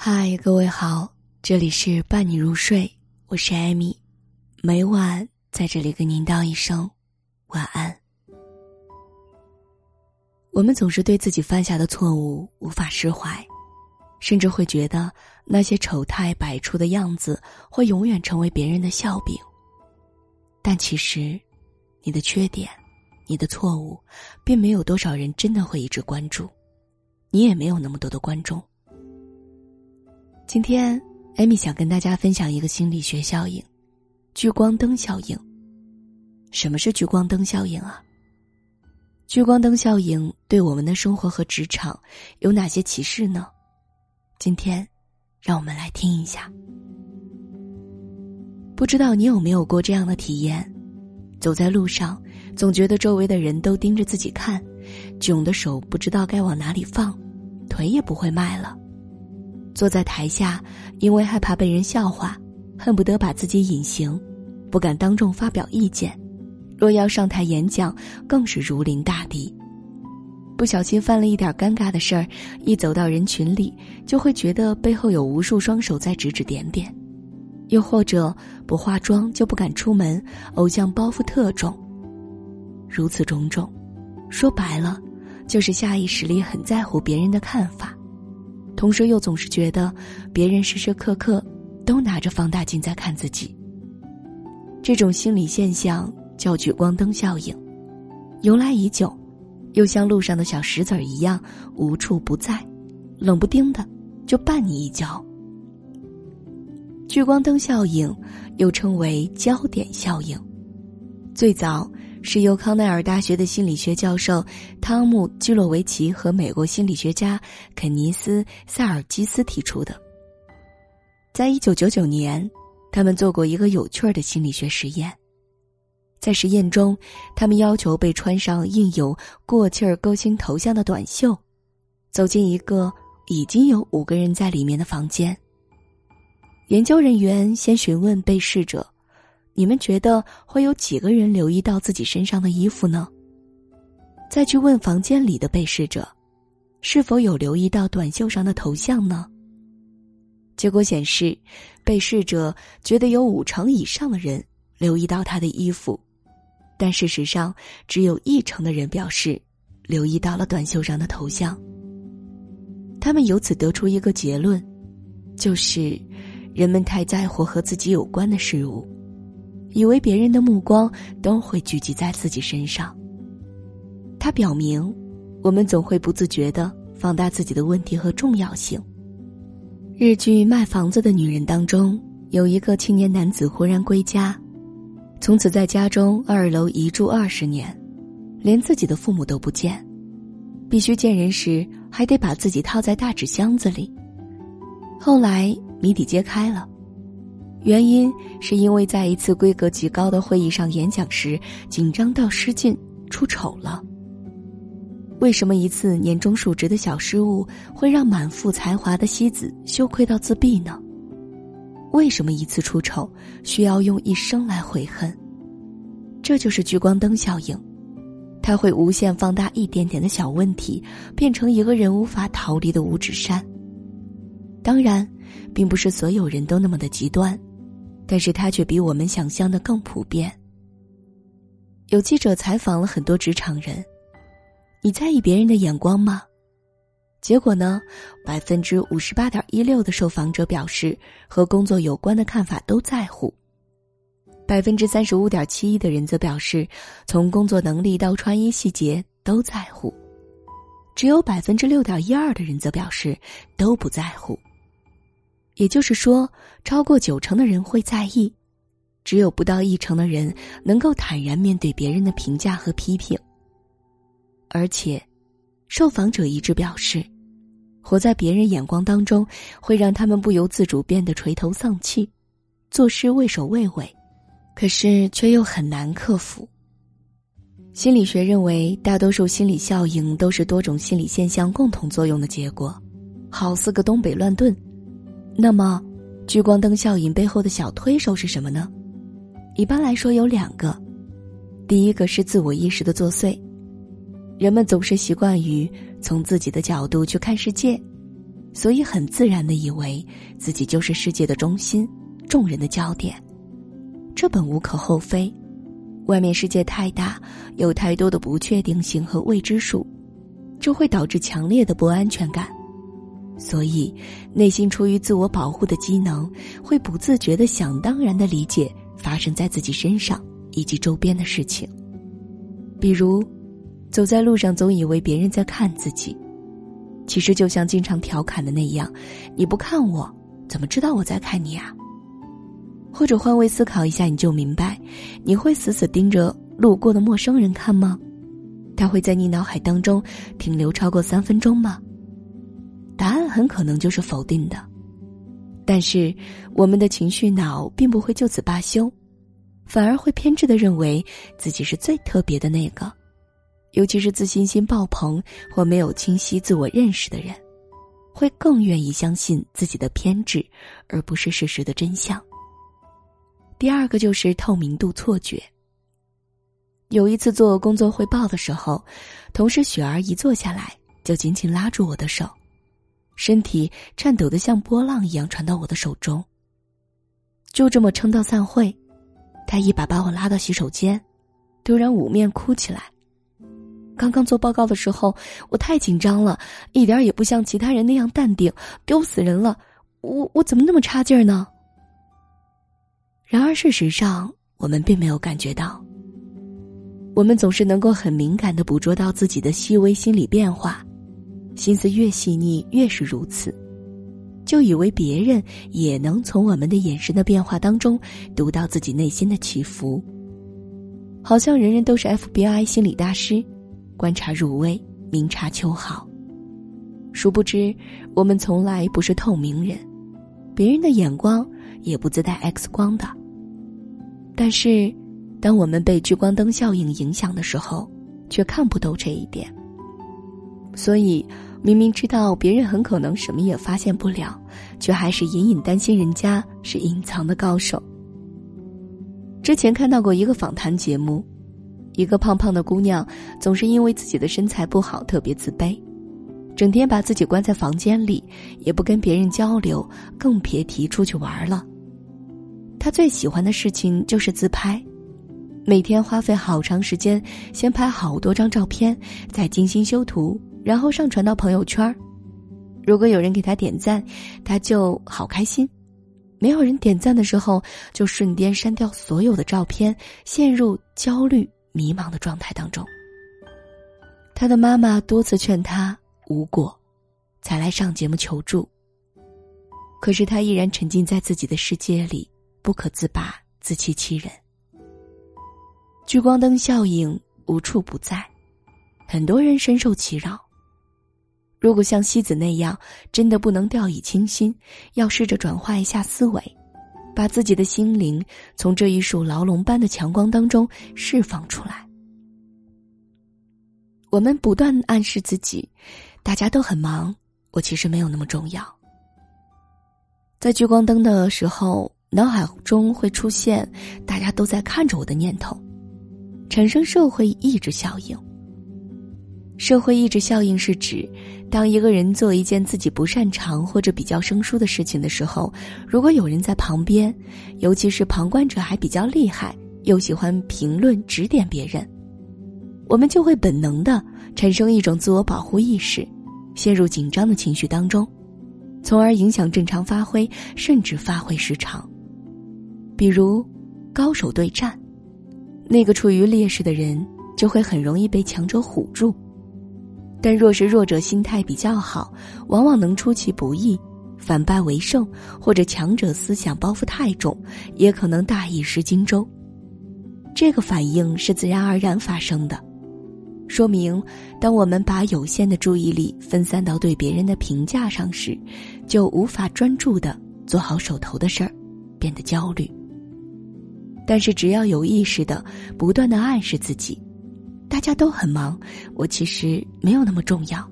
嗨，各位好，这里是伴你入睡，我是艾米，每晚在这里跟您道一声晚安。我们总是对自己犯下的错误无法释怀，甚至会觉得那些丑态百出的样子会永远成为别人的笑柄。但其实，你的缺点、你的错误，并没有多少人真的会一直关注，你也没有那么多的观众。今天，艾米想跟大家分享一个心理学效应——聚光灯效应。什么是聚光灯效应啊？聚光灯效应对我们的生活和职场有哪些启示呢？今天，让我们来听一下。不知道你有没有过这样的体验：走在路上，总觉得周围的人都盯着自己看，窘的手不知道该往哪里放，腿也不会迈了。坐在台下，因为害怕被人笑话，恨不得把自己隐形，不敢当众发表意见；若要上台演讲，更是如临大敌。不小心犯了一点尴尬的事儿，一走到人群里，就会觉得背后有无数双手在指指点点；又或者不化妆就不敢出门，偶像包袱特重。如此种种，说白了，就是下意识里很在乎别人的看法。同时又总是觉得别人时时刻刻都拿着放大镜在看自己。这种心理现象叫聚光灯效应，由来已久，又像路上的小石子儿一样无处不在，冷不丁的就绊你一脚。聚光灯效应又称为焦点效应，最早。是由康奈尔大学的心理学教授汤姆·基洛维奇和美国心理学家肯尼斯·塞尔基斯提出的。在一九九九年，他们做过一个有趣的心理学实验。在实验中，他们要求被穿上印有过气儿勾心头像的短袖，走进一个已经有五个人在里面的房间。研究人员先询问被试者。你们觉得会有几个人留意到自己身上的衣服呢？再去问房间里的被试者，是否有留意到短袖上的头像呢？结果显示，被试者觉得有五成以上的人留意到他的衣服，但事实上只有一成的人表示留意到了短袖上的头像。他们由此得出一个结论，就是人们太在乎和自己有关的事物。以为别人的目光都会聚集在自己身上。它表明，我们总会不自觉的放大自己的问题和重要性。日剧《卖房子的女人》当中，有一个青年男子忽然归家，从此在家中二楼一住二十年，连自己的父母都不见，必须见人时还得把自己套在大纸箱子里。后来谜底揭开了。原因是因为在一次规格极高的会议上演讲时，紧张到失禁出丑了。为什么一次年终述职的小失误会让满腹才华的西子羞愧到自闭呢？为什么一次出丑需要用一生来悔恨？这就是聚光灯效应，它会无限放大一点点的小问题，变成一个人无法逃离的五指山。当然，并不是所有人都那么的极端。但是它却比我们想象的更普遍。有记者采访了很多职场人，你在意别人的眼光吗？结果呢，百分之五十八点一六的受访者表示和工作有关的看法都在乎。百分之三十五点七一的人则表示，从工作能力到穿衣细节都在乎。只有百分之六点一二的人则表示都不在乎。也就是说，超过九成的人会在意，只有不到一成的人能够坦然面对别人的评价和批评。而且，受访者一致表示，活在别人眼光当中会让他们不由自主变得垂头丧气，做事畏首畏尾，可是却又很难克服。心理学认为，大多数心理效应都是多种心理现象共同作用的结果，好似个东北乱炖。那么，聚光灯效应背后的小推手是什么呢？一般来说有两个，第一个是自我意识的作祟，人们总是习惯于从自己的角度去看世界，所以很自然的以为自己就是世界的中心，众人的焦点。这本无可厚非。外面世界太大，有太多的不确定性和未知数，这会导致强烈的不安全感。所以，内心出于自我保护的机能，会不自觉的想当然的理解发生在自己身上以及周边的事情。比如，走在路上总以为别人在看自己，其实就像经常调侃的那样：“你不看我，怎么知道我在看你啊？”或者换位思考一下，你就明白，你会死死盯着路过的陌生人看吗？他会在你脑海当中停留超过三分钟吗？答案很可能就是否定的，但是我们的情绪脑并不会就此罢休，反而会偏执的认为自己是最特别的那个，尤其是自信心爆棚或没有清晰自我认识的人，会更愿意相信自己的偏执，而不是事实的真相。第二个就是透明度错觉。有一次做工作汇报的时候，同事雪儿一坐下来就紧紧拉住我的手。身体颤抖的像波浪一样传到我的手中。就这么撑到散会，他一把把我拉到洗手间，突然捂面哭起来。刚刚做报告的时候，我太紧张了，一点也不像其他人那样淡定，丢死人了！我我怎么那么差劲儿呢？然而事实上，我们并没有感觉到。我们总是能够很敏感的捕捉到自己的细微心理变化。心思越细腻，越是如此，就以为别人也能从我们的眼神的变化当中读到自己内心的起伏。好像人人都是 FBI 心理大师，观察入微，明察秋毫。殊不知，我们从来不是透明人，别人的眼光也不自带 X 光的。但是，当我们被聚光灯效应影响的时候，却看不透这一点。所以。明明知道别人很可能什么也发现不了，却还是隐隐担心人家是隐藏的高手。之前看到过一个访谈节目，一个胖胖的姑娘总是因为自己的身材不好特别自卑，整天把自己关在房间里，也不跟别人交流，更别提出去玩了。她最喜欢的事情就是自拍，每天花费好长时间，先拍好多张照片，再精心修图。然后上传到朋友圈如果有人给他点赞，他就好开心；没有人点赞的时候，就瞬间删掉所有的照片，陷入焦虑迷茫的状态当中。他的妈妈多次劝他无果，才来上节目求助。可是他依然沉浸在自己的世界里，不可自拔，自欺欺人。聚光灯效应无处不在，很多人深受其扰。如果像西子那样，真的不能掉以轻心，要试着转化一下思维，把自己的心灵从这一束牢笼般的强光当中释放出来。我们不断暗示自己，大家都很忙，我其实没有那么重要。在聚光灯的时候，脑海中会出现大家都在看着我的念头，产生社会抑制效应。社会抑制效应是指，当一个人做一件自己不擅长或者比较生疏的事情的时候，如果有人在旁边，尤其是旁观者还比较厉害，又喜欢评论指点别人，我们就会本能的产生一种自我保护意识，陷入紧张的情绪当中，从而影响正常发挥，甚至发挥失常。比如，高手对战，那个处于劣势的人就会很容易被强者唬住。但若是弱者心态比较好，往往能出其不意，反败为胜；或者强者思想包袱太重，也可能大意失荆州。这个反应是自然而然发生的，说明当我们把有限的注意力分散到对别人的评价上时，就无法专注的做好手头的事儿，变得焦虑。但是只要有意识的不断的暗示自己。大家都很忙，我其实没有那么重要，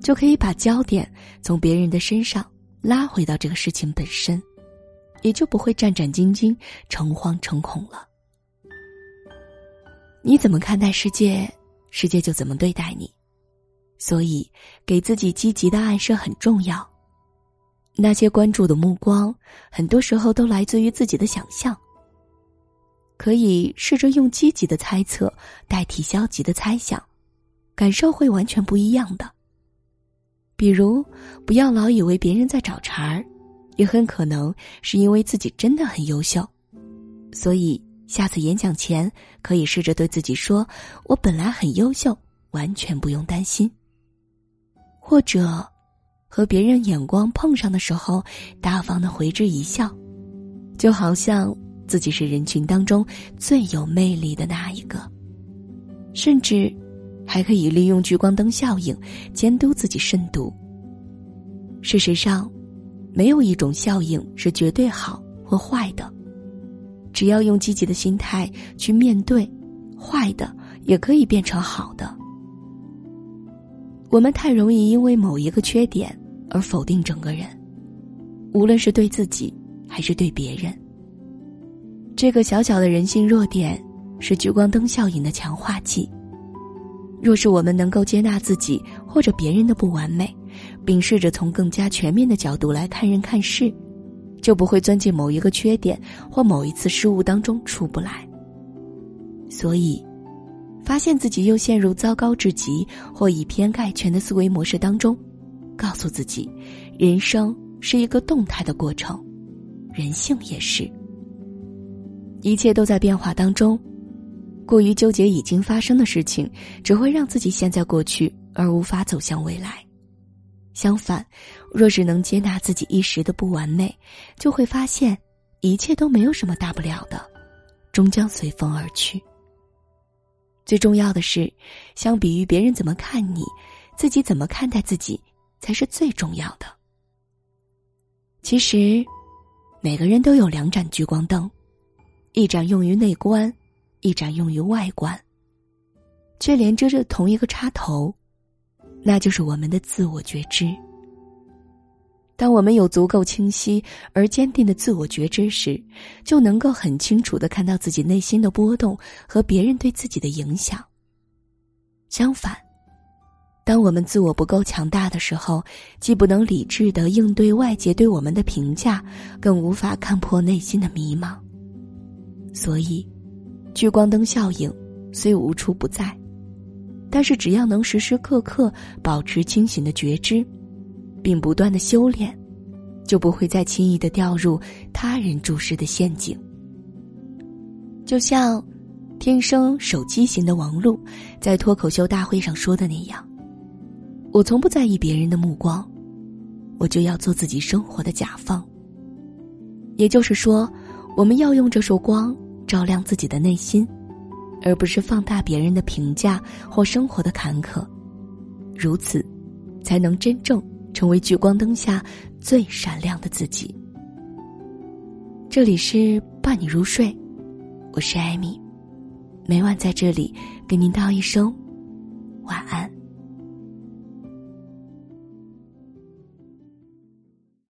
就可以把焦点从别人的身上拉回到这个事情本身，也就不会战战兢兢、诚惶诚恐了。你怎么看待世界，世界就怎么对待你。所以给自己积极的暗示很重要。那些关注的目光，很多时候都来自于自己的想象。可以试着用积极的猜测代替消极的猜想，感受会完全不一样的。比如，不要老以为别人在找茬儿，也很可能是因为自己真的很优秀。所以，下次演讲前可以试着对自己说：“我本来很优秀，完全不用担心。”或者。和别人眼光碰上的时候，大方的回之一笑，就好像自己是人群当中最有魅力的那一个。甚至，还可以利用聚光灯效应监督自己慎独。事实上，没有一种效应是绝对好或坏的，只要用积极的心态去面对，坏的也可以变成好的。我们太容易因为某一个缺点。而否定整个人，无论是对自己还是对别人。这个小小的人性弱点是聚光灯效应的强化剂。若是我们能够接纳自己或者别人的不完美，并试着从更加全面的角度来看人看事，就不会钻进某一个缺点或某一次失误当中出不来。所以，发现自己又陷入糟糕至极或以偏概全的思维模式当中。告诉自己，人生是一个动态的过程，人性也是。一切都在变化当中，过于纠结已经发生的事情，只会让自己陷在过去而无法走向未来。相反，若是能接纳自己一时的不完美，就会发现一切都没有什么大不了的，终将随风而去。最重要的是，相比于别人怎么看你，自己怎么看待自己。才是最重要的。其实，每个人都有两盏聚光灯，一盏用于内观，一盏用于外观，却连接着同一个插头，那就是我们的自我觉知。当我们有足够清晰而坚定的自我觉知时，就能够很清楚的看到自己内心的波动和别人对自己的影响。相反。当我们自我不够强大的时候，既不能理智的应对外界对我们的评价，更无法看破内心的迷茫。所以，聚光灯效应虽无处不在，但是只要能时时刻刻保持清醒的觉知，并不断的修炼，就不会再轻易的掉入他人注视的陷阱。就像天生手机型的王璐在脱口秀大会上说的那样。我从不在意别人的目光，我就要做自己生活的甲方。也就是说，我们要用这束光照亮自己的内心，而不是放大别人的评价或生活的坎坷。如此，才能真正成为聚光灯下最闪亮的自己。这里是伴你入睡，我是艾米，每晚在这里给您道一声晚安。